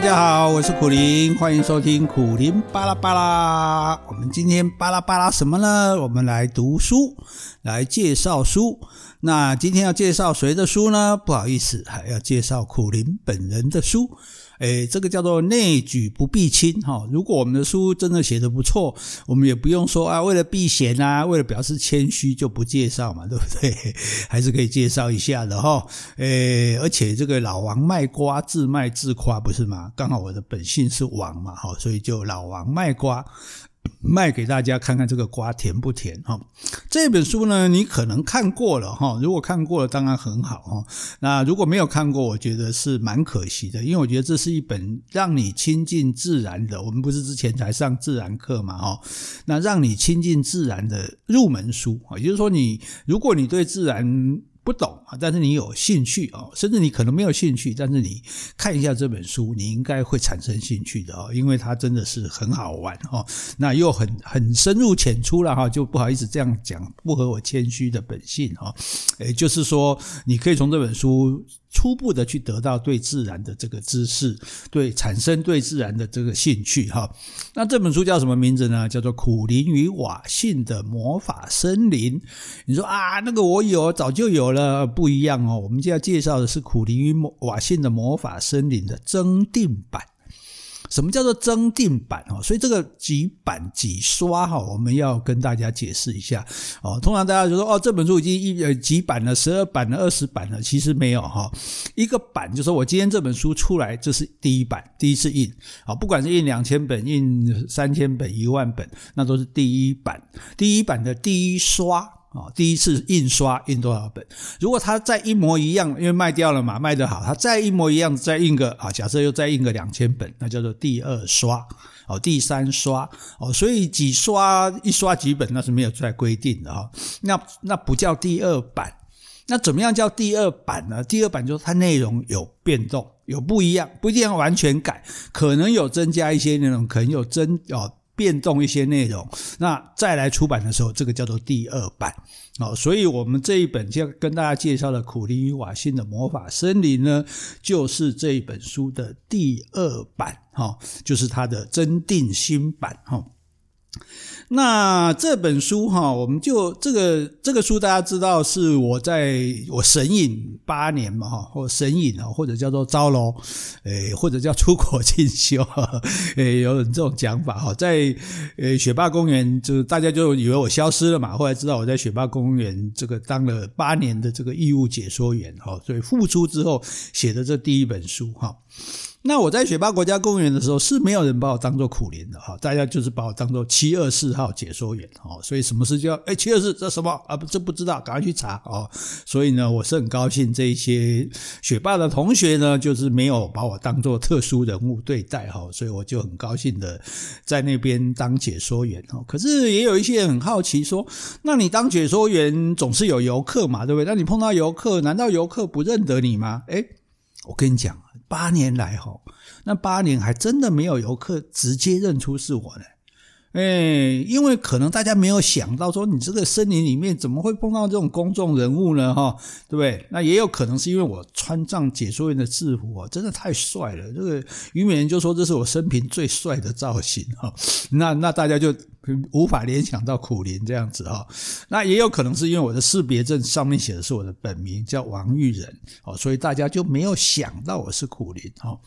大家好，我是苦林，欢迎收听苦林巴拉巴拉。我们今天巴拉巴拉什么呢？我们来读书，来介绍书。那今天要介绍谁的书呢？不好意思，还要介绍苦林本人的书。诶，这个叫做内举不避亲哈。如果我们的书真的写得不错，我们也不用说啊，为了避嫌啊，为了表示谦虚就不介绍嘛，对不对？还是可以介绍一下的哈。诶，而且这个老王卖瓜，自卖自夸，不是吗？刚好我的本性是王嘛，哈，所以就老王卖瓜。卖给大家看看这个瓜甜不甜哈？这本书呢，你可能看过了哈。如果看过了，当然很好哈。那如果没有看过，我觉得是蛮可惜的，因为我觉得这是一本让你亲近自然的。我们不是之前才上自然课嘛哈？那让你亲近自然的入门书啊，也就是说，你如果你对自然不懂啊，但是你有兴趣啊，甚至你可能没有兴趣，但是你看一下这本书，你应该会产生兴趣的哦，因为它真的是很好玩哦，那又很很深入浅出了哈，就不好意思这样讲，不合我谦虚的本性哈，诶，就是说你可以从这本书。初步的去得到对自然的这个知识，对产生对自然的这个兴趣哈。那这本书叫什么名字呢？叫做《苦灵与瓦信的魔法森林》。你说啊，那个我有，早就有了，不一样哦。我们就要介绍的是《苦灵与瓦信的魔法森林》的增订版。什么叫做增订版哦？所以这个几版几刷哈，我们要跟大家解释一下哦。通常大家就说哦，这本书已经一呃几版了，十二版了，二十版了，其实没有哈。一个版就是我今天这本书出来，这是第一版，第一次印啊，不管是印两千本、印三千本、一万本，那都是第一版，第一版的第一刷。啊，第一次印刷印多少本？如果它再一模一样，因为卖掉了嘛，卖得好，它再一模一样，再印个啊，假设又再印个两千本，那叫做第二刷哦，第三刷哦，所以几刷一刷几本那是没有在规定的哈，那那不叫第二版，那怎么样叫第二版呢？第二版就是它内容有变动，有不一样，不一定要完全改，可能有增加一些内容，可能有增哦。变动一些内容，那再来出版的时候，这个叫做第二版哦。所以，我们这一本就跟大家介绍的《苦力与瓦辛的魔法森林》呢，就是这一本书的第二版哈，就是它的增订新版哈。那这本书哈，我们就这个这个书，大家知道是我在我神隐八年嘛哈，或神隐啊，或者叫做招楼，诶，或者叫出国进修，诶，有这种讲法哈，在诶雪霸公园，就大家就以为我消失了嘛，后来知道我在雪霸公园这个当了八年的这个义务解说员哈，所以复出之后写的这第一本书哈。那我在雪霸国家公园的时候是没有人把我当做苦苓的哈，大家就是把我当做七二四号解说员哦，所以什么事就要哎七二四这什么啊不这不知道，赶快去查哦。所以呢，我是很高兴这一些雪霸的同学呢，就是没有把我当做特殊人物对待哈，所以我就很高兴的在那边当解说员哦。可是也有一些人很好奇说，那你当解说员总是有游客嘛，对不对？那你碰到游客，难道游客不认得你吗？哎，我跟你讲。八年来哈，那八年还真的没有游客直接认出是我呢。哎，因为可能大家没有想到说，你这个森林里面怎么会碰到这种公众人物呢？哈，对不对？那也有可能是因为我穿上解说员的制服啊，真的太帅了。这个虞美人就说这是我生平最帅的造型哈。那那大家就无法联想到苦苓这样子哈。那也有可能是因为我的识别证上面写的是我的本名叫王玉仁哦，所以大家就没有想到我是苦苓哈。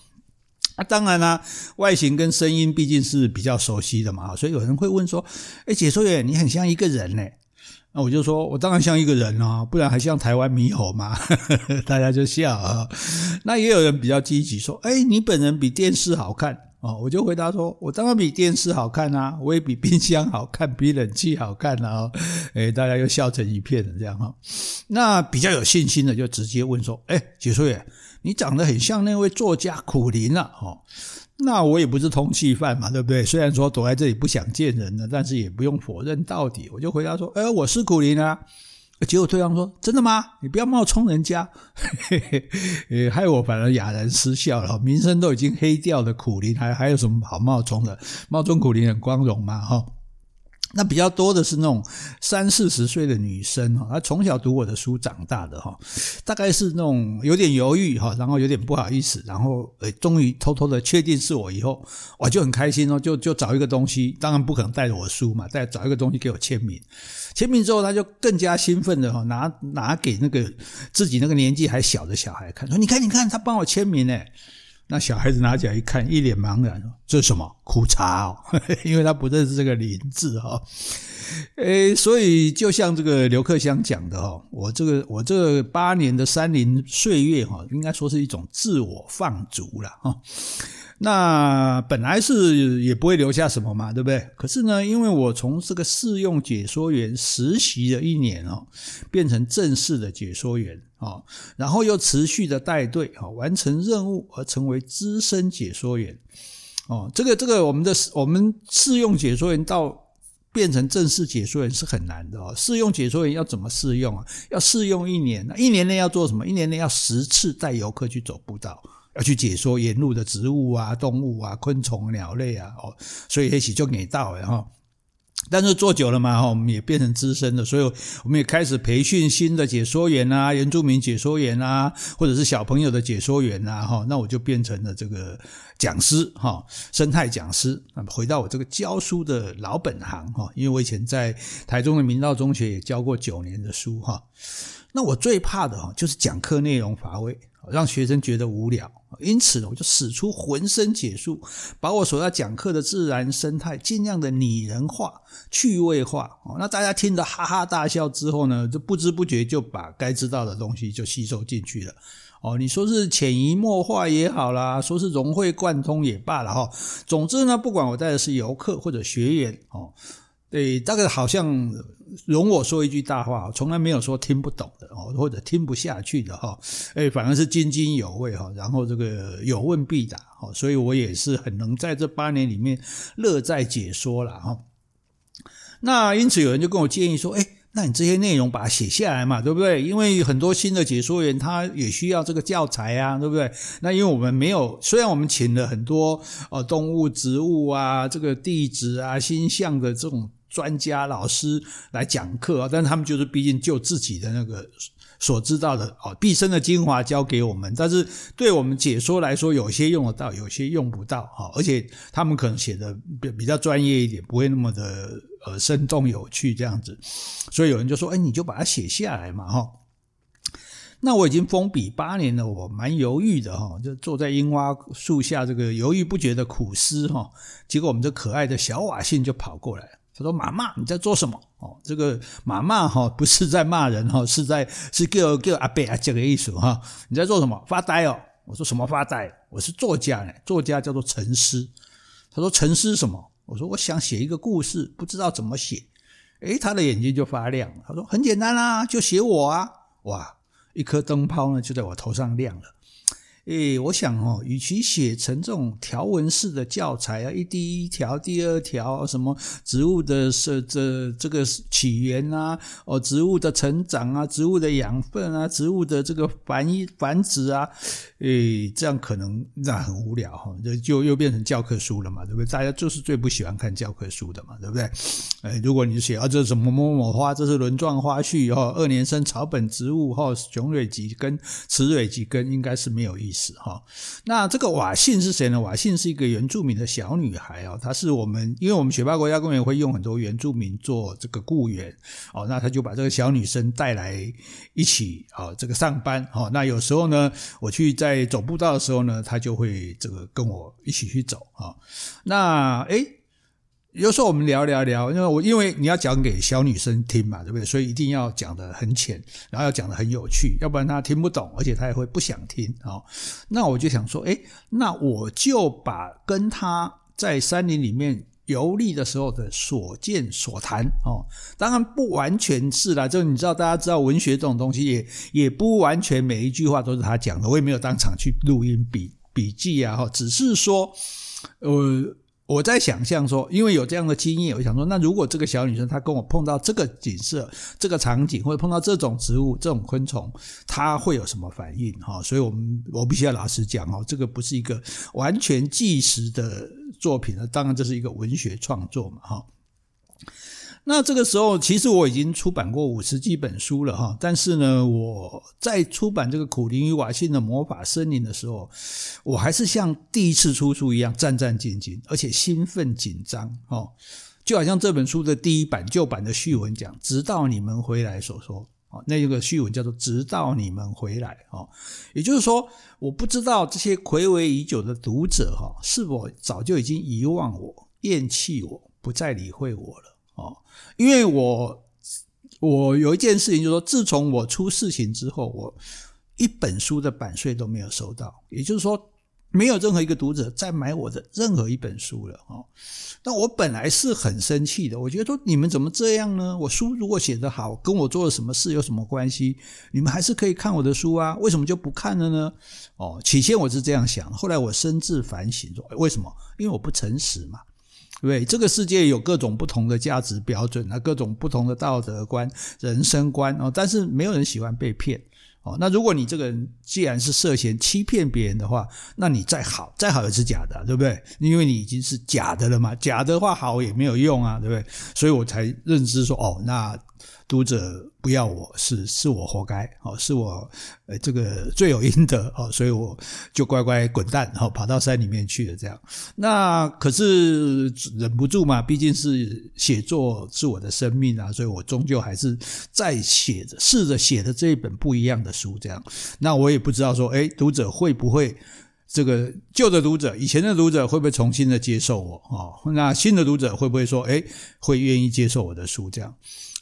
啊，当然啦，外形跟声音毕竟是比较熟悉的嘛，所以有人会问说：“诶，解说员，你很像一个人呢。”那我就说：“我当然像一个人啊，不然还像台湾猕猴吗？” 大家就笑啊。那也有人比较积极说：“诶，你本人比电视好看哦。”我就回答说：“我当然比电视好看啊，我也比冰箱好看，比冷气好看啊。”诶，大家又笑成一片了这样哈。那比较有信心的就直接问说：“诶，解说员。”你长得很像那位作家苦苓啊，哦，那我也不是通缉犯嘛，对不对？虽然说躲在这里不想见人了，但是也不用否认到底。我就回答说，哎，我是苦苓啊。结果对方说，真的吗？你不要冒充人家，嘿嘿嘿，害我反而哑然失笑了。名声都已经黑掉的苦苓，还还有什么好冒充的？冒充苦苓很光荣嘛，哈。那比较多的是那种三四十岁的女生哈，她从小读我的书长大的哈，大概是那种有点犹豫哈，然后有点不好意思，然后诶，终于偷偷的确定是我以后，我就很开心哦，就就找一个东西，当然不可能带着我书嘛，带找一个东西给我签名，签名之后他就更加兴奋的哈，拿拿给那个自己那个年纪还小的小孩看，说你看你看他帮我签名诶那小孩子拿起来一看，一脸茫然，：“这是什么？苦茶哦，因为他不认识这个林字哈。诶，所以就像这个刘克襄讲的哈，我这个我这八年的山林岁月哈，应该说是一种自我放逐了哈。”那本来是也不会留下什么嘛，对不对？可是呢，因为我从这个试用解说员实习了一年哦，变成正式的解说员哦，然后又持续的带队啊，完成任务而成为资深解说员哦。这个这个，我们的我们试用解说员到变成正式解说员是很难的哦。试用解说员要怎么试用啊？要试用一年，一年内要做什么？一年内要十次带游客去走步道。要去解说沿路的植物啊、动物啊、昆虫、鸟类啊，哦，所以也许就给到了哈。但是做久了嘛，哈，我们也变成资深的，所以我们也开始培训新的解说员啊、原住民解说员啊，或者是小朋友的解说员啊，哈，那我就变成了这个讲师哈，生态讲师。回到我这个教书的老本行哈，因为我以前在台中的明道中学也教过九年的书哈。那我最怕的哈，就是讲课内容乏味。让学生觉得无聊，因此呢，我就使出浑身解数，把我所要讲课的自然生态尽量的拟人化、趣味化。哦，那大家听得哈哈大笑之后呢，就不知不觉就把该知道的东西就吸收进去了。哦，你说是潜移默化也好啦，说是融会贯通也罢了哈。总之呢，不管我带的是游客或者学员，哦。对，大概好像容我说一句大话，从来没有说听不懂的哦，或者听不下去的哈，哎，反而是津津有味哈，然后这个有问必答哈，所以我也是很能在这八年里面乐在解说了哈。那因此有人就跟我建议说，哎，那你这些内容把它写下来嘛，对不对？因为很多新的解说员他也需要这个教材啊，对不对？那因为我们没有，虽然我们请了很多呃动物、植物啊，这个地质啊、星象的这种。专家老师来讲课，但是他们就是毕竟就自己的那个所知道的哦，毕生的精华教给我们。但是对我们解说来说，有些用得到，有些用不到哈。而且他们可能写的比比较专业一点，不会那么的呃生动有趣这样子。所以有人就说：“哎，你就把它写下来嘛，哈。”那我已经封笔八年了，我蛮犹豫的哈，就坐在樱花树下这个犹豫不决的苦思哈。结果我们这可爱的小瓦信就跑过来了。他说：“妈妈，你在做什么？哦，这个妈妈哈，不是在骂人哈，是在是叫叫阿伯阿姐的意思哈。你在做什么？发呆哦。我说什么发呆？我是作家呢，作家叫做沉思。他说沉思什么？我说我想写一个故事，不知道怎么写。诶，他的眼睛就发亮。他说很简单啦，就写我啊。哇，一颗灯泡呢就在我头上亮了。”诶，我想哦，与其写成这种条文式的教材啊，一第一条、第二条，什么植物的这这这个起源啊，哦，植物的成长啊，植物的养分啊，植物的这个繁繁殖啊，诶，这样可能那很无聊哈，就就又变成教科书了嘛，对不对？大家就是最不喜欢看教科书的嘛，对不对？诶，如果你写啊，这什么某某花，这是轮状花序哈，二年生草本植物哈，雄蕊几根，雌蕊几根，应该是没有意义思。是哈，那这个瓦信是谁呢？瓦信是一个原住民的小女孩哦，她是我们，因为我们雪霸国家公园会用很多原住民做这个雇员哦，那她就把这个小女生带来一起啊，这个上班哦。那有时候呢，我去在走步道的时候呢，她就会这个跟我一起去走啊。那诶。有时候我们聊聊聊，因为我因为你要讲给小女生听嘛，对不对？所以一定要讲得很浅，然后要讲得很有趣，要不然她听不懂，而且她也会不想听啊。那我就想说，诶，那我就把跟她在山林里面游历的时候的所见所谈哦，当然不完全是啦，就你知道，大家知道文学这种东西也也不完全每一句话都是她讲的，我也没有当场去录音笔笔记啊，哈，只是说，呃。我在想象说，因为有这样的经验，我想说，那如果这个小女生她跟我碰到这个景色、这个场景，或者碰到这种植物、这种昆虫，她会有什么反应？哈，所以我们我必须要老实讲哦，这个不是一个完全纪实的作品，当然这是一个文学创作嘛，哈。那这个时候，其实我已经出版过五十几本书了哈，但是呢，我在出版这个《苦灵与瓦信的魔法森林》的时候，我还是像第一次出书一样战战兢兢，而且兴奋紧张哦，就好像这本书的第一版旧版的序文讲“直到你们回来”所说哦，那个序文叫做“直到你们回来”哦，也就是说，我不知道这些睽违已久的读者哈，是否早就已经遗忘我、厌弃我、不再理会我了。哦，因为我我有一件事情，就是说，自从我出事情之后，我一本书的版税都没有收到，也就是说，没有任何一个读者再买我的任何一本书了。哦，那我本来是很生气的，我觉得说你们怎么这样呢？我书如果写得好，跟我做了什么事有什么关系？你们还是可以看我的书啊，为什么就不看了呢？哦，起先我是这样想，后来我深自反省说，为什么？因为我不诚实嘛。对，这个世界有各种不同的价值标准啊，各种不同的道德观、人生观哦，但是没有人喜欢被骗。哦。那如果你这个人既然是涉嫌欺骗别人的话，那你再好再好也是假的，对不对？因为你已经是假的了嘛，假的话好也没有用啊，对不对？所以我才认知说，哦，那。读者不要我是是我活该哦，是我呃这个 罪有应得哦，所以我就乖乖滚蛋然哦，跑到山里面去了这样。那可是忍不住嘛，毕竟是写作是我的生命啊，所以我终究还是在写着，试着写的这一本不一样的书这样。那我也不知道说，诶，读者会不会这个旧的读者，以前的读者会不会重新的接受我哦？那新的读者会不会说，诶，会愿意接受我的书这样？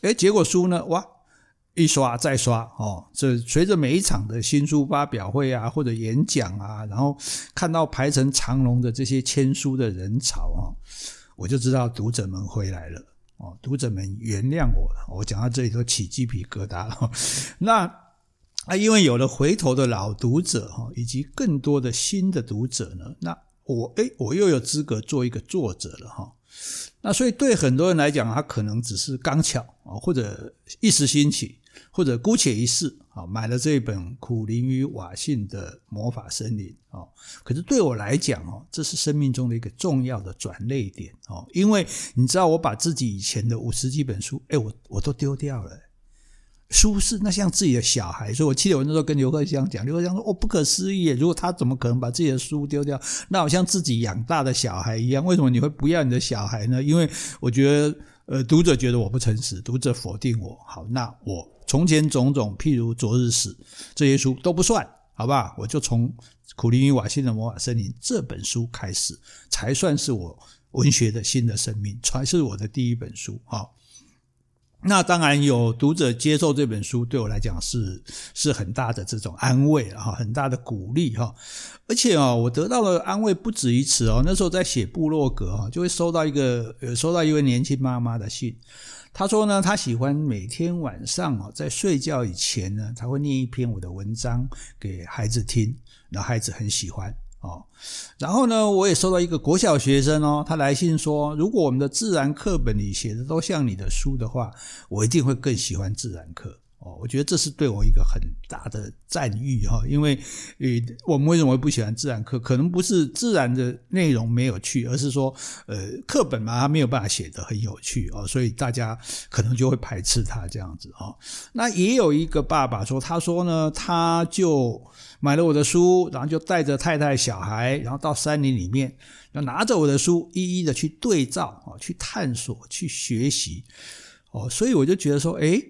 诶，结果书呢？哇，一刷再刷哦。这随着每一场的新书发表会啊，或者演讲啊，然后看到排成长龙的这些签书的人潮啊，我就知道读者们回来了哦。读者们原谅我了。我讲到这里都起鸡皮疙瘩了。那啊，因为有了回头的老读者哈，以及更多的新的读者呢，那我诶，我又有资格做一个作者了哈。那所以对很多人来讲，他可能只是刚巧啊，或者一时兴起，或者姑且一试啊，买了这一本《苦苓与瓦信的魔法森林》啊。可是对我来讲哦，这是生命中的一个重要的转捩点哦，因为你知道，我把自己以前的五十几本书，诶，我我都丢掉了。书是那像自己的小孩，所以我记得我那时候跟刘克襄讲，刘克襄说：“哦，不可思议！如果他怎么可能把自己的书丢掉？那好像自己养大的小孩一样。为什么你会不要你的小孩呢？因为我觉得，呃，读者觉得我不诚实，读者否定我。好，那我从前种种，譬如昨日死，这些书都不算，好吧？我就从《苦苓与瓦信的魔法森林》这本书开始，才算是我文学的新的生命，才是我的第一本书。好。那当然有读者接受这本书，对我来讲是是很大的这种安慰哈，很大的鼓励哈。而且啊，我得到的安慰不止于此哦。那时候在写部落格哈，就会收到一个呃，收到一位年轻妈妈的信。她说呢，她喜欢每天晚上啊，在睡觉以前呢，她会念一篇我的文章给孩子听，然后孩子很喜欢。哦，然后呢，我也收到一个国小学生哦，他来信说，如果我们的自然课本里写的都像你的书的话，我一定会更喜欢自然课。哦，我觉得这是对我一个很大的赞誉哈，因为呃，我们为什么会不喜欢自然课？可能不是自然的内容没有趣，而是说呃，课本嘛，它没有办法写得很有趣哦，所以大家可能就会排斥它这样子哦。那也有一个爸爸说，他说呢，他就。买了我的书，然后就带着太太、小孩，然后到山林里面，要拿着我的书，一一的去对照啊，去探索，去学习，哦，所以我就觉得说，诶，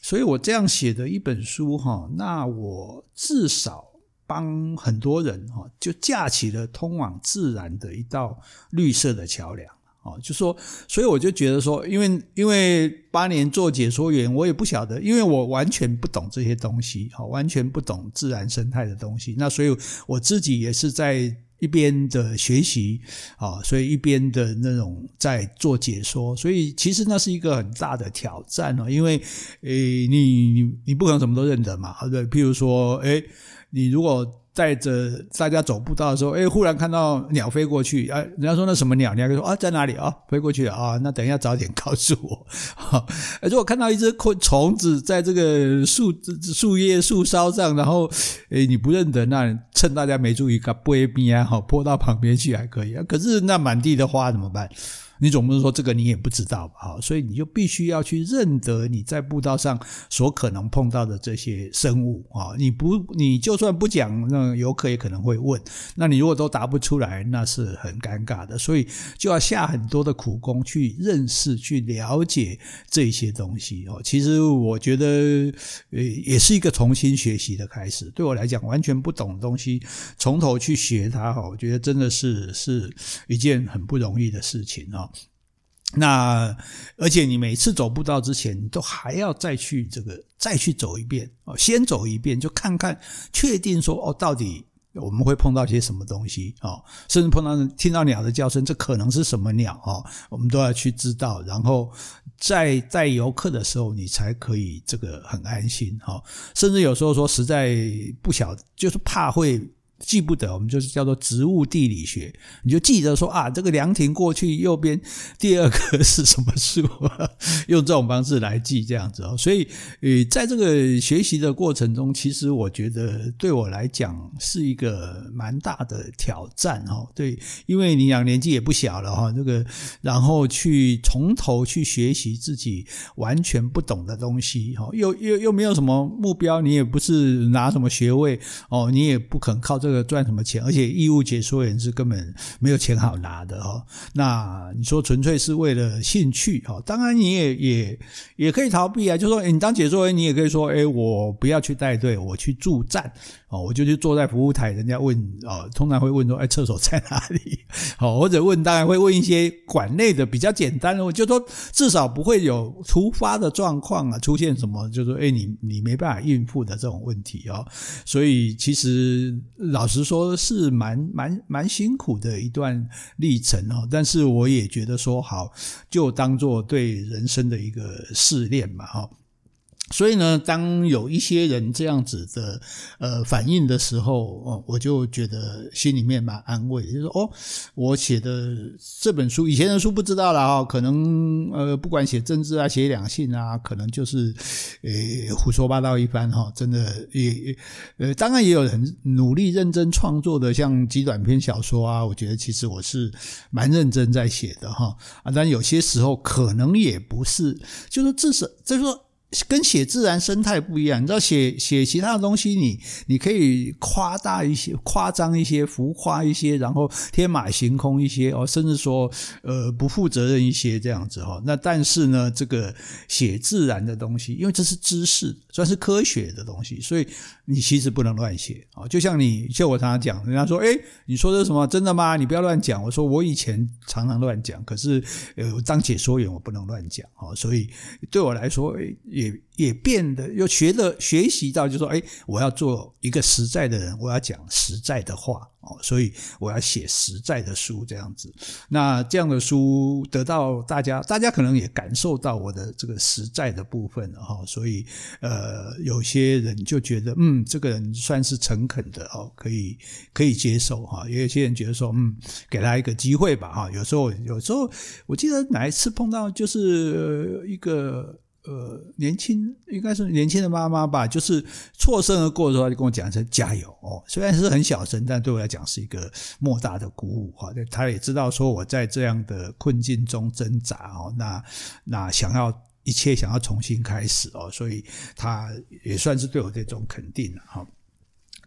所以我这样写的一本书哈，那我至少帮很多人哈，就架起了通往自然的一道绿色的桥梁。哦，就说，所以我就觉得说，因为因为八年做解说员，我也不晓得，因为我完全不懂这些东西，哈，完全不懂自然生态的东西。那所以我自己也是在一边的学习，啊，所以一边的那种在做解说。所以其实那是一个很大的挑战哦，因为诶，你你你不可能什么都认得嘛，对，譬如说，诶，你如果。带着大家走步道的时候，哎，忽然看到鸟飞过去，哎，人家说那什么鸟？你还可以说啊，在哪里啊？飞过去了啊，那等一下早点告诉我。哈，如果看到一只昆虫子在这个树树叶树梢上，然后哎你不认得，那趁大家没注意，给它拨一边啊，好拨到旁边去还可以啊。可是那满地的花怎么办？你总不能说这个你也不知道吧？哈，所以你就必须要去认得你在步道上所可能碰到的这些生物啊！你不，你就算不讲，那游客也可能会问。那你如果都答不出来，那是很尴尬的。所以就要下很多的苦功去认识、去了解这些东西哦。其实我觉得，呃，也是一个重新学习的开始。对我来讲，完全不懂的东西，从头去学它，哈，我觉得真的是是一件很不容易的事情啊。那而且你每次走步道之前，你都还要再去这个再去走一遍哦，先走一遍，就看看确定说哦，到底我们会碰到些什么东西哦，甚至碰到听到鸟的叫声，这可能是什么鸟哦，我们都要去知道，然后在带游客的时候，你才可以这个很安心哦。甚至有时候说实在不晓，就是怕会。记不得，我们就是叫做植物地理学，你就记得说啊，这个凉亭过去右边第二个是什么树，用这种方式来记这样子哦。所以，呃，在这个学习的过程中，其实我觉得对我来讲是一个蛮大的挑战哦。对，因为你俩年纪也不小了哈，这个然后去从头去学习自己完全不懂的东西哈，又又又没有什么目标，你也不是拿什么学位哦，你也不肯靠这个。这个赚什么钱？而且义务解说员是根本没有钱好拿的哦。那你说纯粹是为了兴趣哦？当然你也也也可以逃避啊，就说你当解说员，你也可以说，诶我不要去带队，我去助战哦，我就去坐在服务台，人家问哦，通常会问说，诶厕所在哪里？哦，或者问，当然会问一些馆内的比较简单的，我就说至少不会有突发的状况啊，出现什么，就说诶你你没办法应付的这种问题哦。所以其实老老实说，是蛮蛮蛮辛苦的一段历程哦。但是我也觉得说，好，就当做对人生的一个试炼嘛，哈。所以呢，当有一些人这样子的呃反应的时候，哦，我就觉得心里面蛮安慰，就是说，哦，我写的这本书，以前的书不知道了哈，可能呃，不管写政治啊，写两性啊，可能就是呃胡说八道一番哈，真的也呃，当然也有人努力认真创作的，像极短篇小说啊，我觉得其实我是蛮认真在写的哈啊，但有些时候可能也不是，就是至少就是说。跟写自然生态不一样，你知道写写其他的东西你，你可以夸大一些、夸张一些、浮夸一些，然后天马行空一些哦，甚至说呃不负责任一些这样子哈。那但是呢，这个写自然的东西，因为这是知识，算是科学的东西，所以你其实不能乱写啊。就像你，就我常常讲，人家说，诶，你说的什么？真的吗？你不要乱讲。我说我以前常常乱讲，可是呃，当解说员我不能乱讲啊。所以对我来说，诶。也也变得又学了学习到，就是说，哎，我要做一个实在的人，我要讲实在的话哦，所以我要写实在的书这样子。那这样的书得到大家，大家可能也感受到我的这个实在的部分哈。所以呃，有些人就觉得，嗯，这个人算是诚恳的哦，可以可以接受哈。也有些人觉得说，嗯，给他一个机会吧哈。有时候有时候，我记得哪一次碰到就是一个。呃，年轻应该是年轻的妈妈吧，就是错身而过的时候，就跟我讲一声加油哦。虽然是很小声，但对我来讲是一个莫大的鼓舞哈。他也知道说我在这样的困境中挣扎哦，那那想要一切想要重新开始哦，所以他也算是对我这种肯定哈。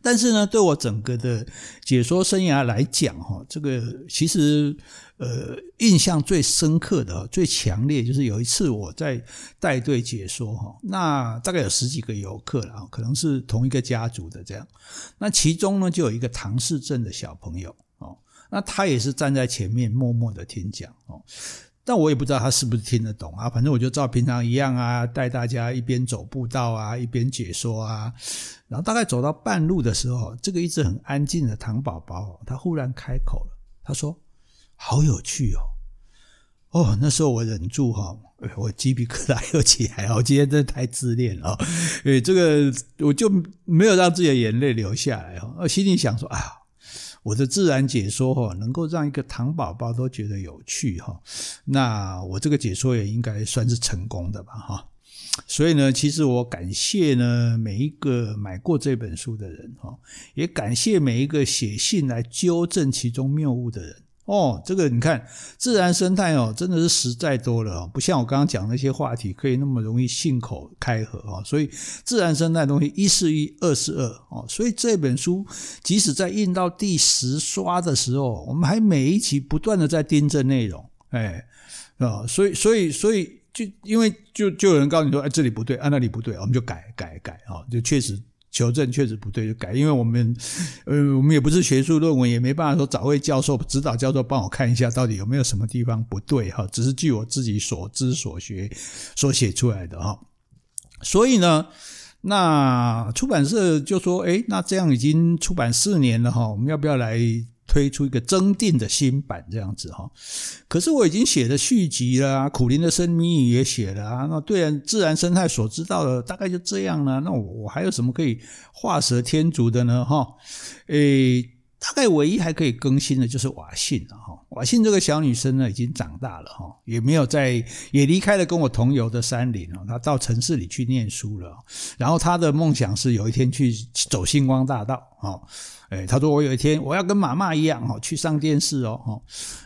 但是呢，对我整个的解说生涯来讲，哈，这个其实呃印象最深刻的、最强烈，就是有一次我在带队解说，哈，那大概有十几个游客了，可能是同一个家族的这样。那其中呢，就有一个唐氏症的小朋友，哦，那他也是站在前面默默的听讲，哦。但我也不知道他是不是听得懂啊，反正我就照平常一样啊，带大家一边走步道啊，一边解说啊。然后大概走到半路的时候，这个一直很安静的唐宝宝，他忽然开口了，他说：“好有趣哦！”哦，那时候我忍住哈，我鸡皮疙瘩又起来了，我今天真的太自恋了，诶，这个我就没有让自己的眼泪流下来哈，我心里想说啊。我的自然解说哈，能够让一个糖宝宝都觉得有趣哈，那我这个解说也应该算是成功的吧哈。所以呢，其实我感谢呢每一个买过这本书的人哈，也感谢每一个写信来纠正其中谬误的人哦，这个你看，自然生态哦，真的是实在多了哦，不像我刚刚讲那些话题可以那么容易信口开河哦。所以自然生态东西一是一，二是二哦。所以这本书即使在印到第十刷的时候，我们还每一期不断的在订正内容，哎啊，所以所以所以就因为就就有人告诉你说，哎，这里不对，啊那里不对，我们就改改改啊，就确实。求证确实不对就改，因为我们，呃，我们也不是学术论文，也没办法说找位教授、指导教授帮我看一下到底有没有什么地方不对哈，只是据我自己所知所学所写出来的哈。所以呢，那出版社就说，哎，那这样已经出版四年了哈，我们要不要来？推出一个增订的新版这样子哈，可是我已经写了续集了啊，苦林的生命也写了啊，那对，自然生态所知道的大概就这样了，那我我还有什么可以画蛇添足的呢哈？诶，大概唯一还可以更新的就是瓦信了哈，瓦信这个小女生呢已经长大了哈，也没有在也离开了跟我同游的山林哦，她到城市里去念书了，然后她的梦想是有一天去走星光大道啊。哎，他说我有一天我要跟妈妈一样哈，去上电视哦。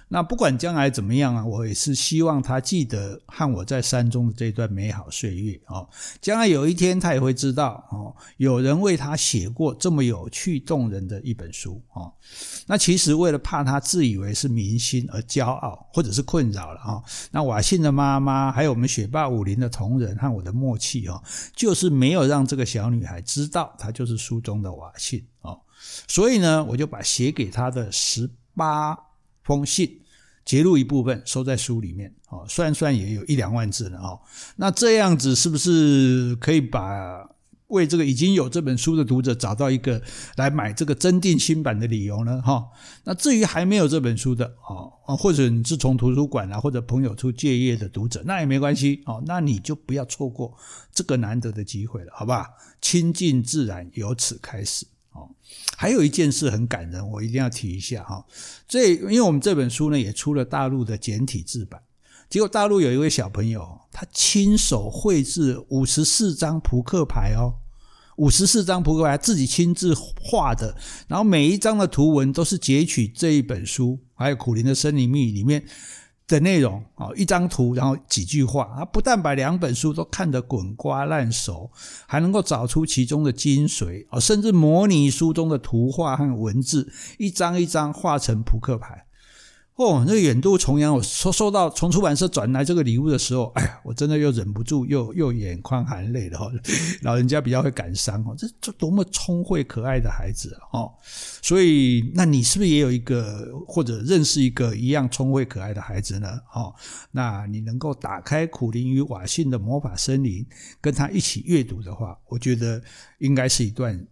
那不管将来怎么样啊，我也是希望他记得和我在山中的这段美好岁月哦。将来有一天他也会知道哦，有人为他写过这么有趣动人的一本书哦。那其实为了怕他自以为是明星而骄傲或者是困扰了哈。那瓦信的妈妈还有我们雪霸武林的同仁和我的默契哦，就是没有让这个小女孩知道她就是书中的瓦信哦。所以呢，我就把写给她的十八封信截录一部分收在书里面，哦，算算也有一两万字了哦。那这样子是不是可以把为这个已经有这本书的读者找到一个来买这个增订新版的理由呢？哈，那至于还没有这本书的哦，或者你是从图书馆啊或者朋友处借阅的读者，那也没关系哦，那你就不要错过这个难得的机会了，好吧？亲近自然由此开始。哦还有一件事很感人，我一定要提一下哈。这因为我们这本书呢也出了大陆的简体字版，结果大陆有一位小朋友，他亲手绘制五十四张扑克牌哦，五十四张扑克牌自己亲自画的，然后每一张的图文都是截取这一本书，还有《苦林的森林秘》里面。的内容哦，一张图，然后几句话，他不但把两本书都看得滚瓜烂熟，还能够找出其中的精髓哦，甚至模拟书中的图画和文字，一张一张画成扑克牌。哦，那个远渡重洋，我收收到从出版社转来这个礼物的时候，哎呀，我真的又忍不住又又眼眶含泪了哈。老人家比较会感伤哦，这这多么聪慧可爱的孩子哦。所以，那你是不是也有一个或者认识一个一样聪慧可爱的孩子呢？哦，那你能够打开苦灵与瓦信的魔法森林，跟他一起阅读的话，我觉得应该是一段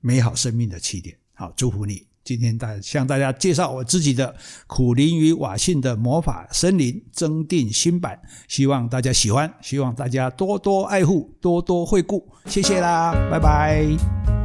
美好生命的起点。好，祝福你。今天大向大家介绍我自己的《苦灵与瓦信的魔法森林》增订新版，希望大家喜欢，希望大家多多爱护，多多惠顾，谢谢啦，拜拜。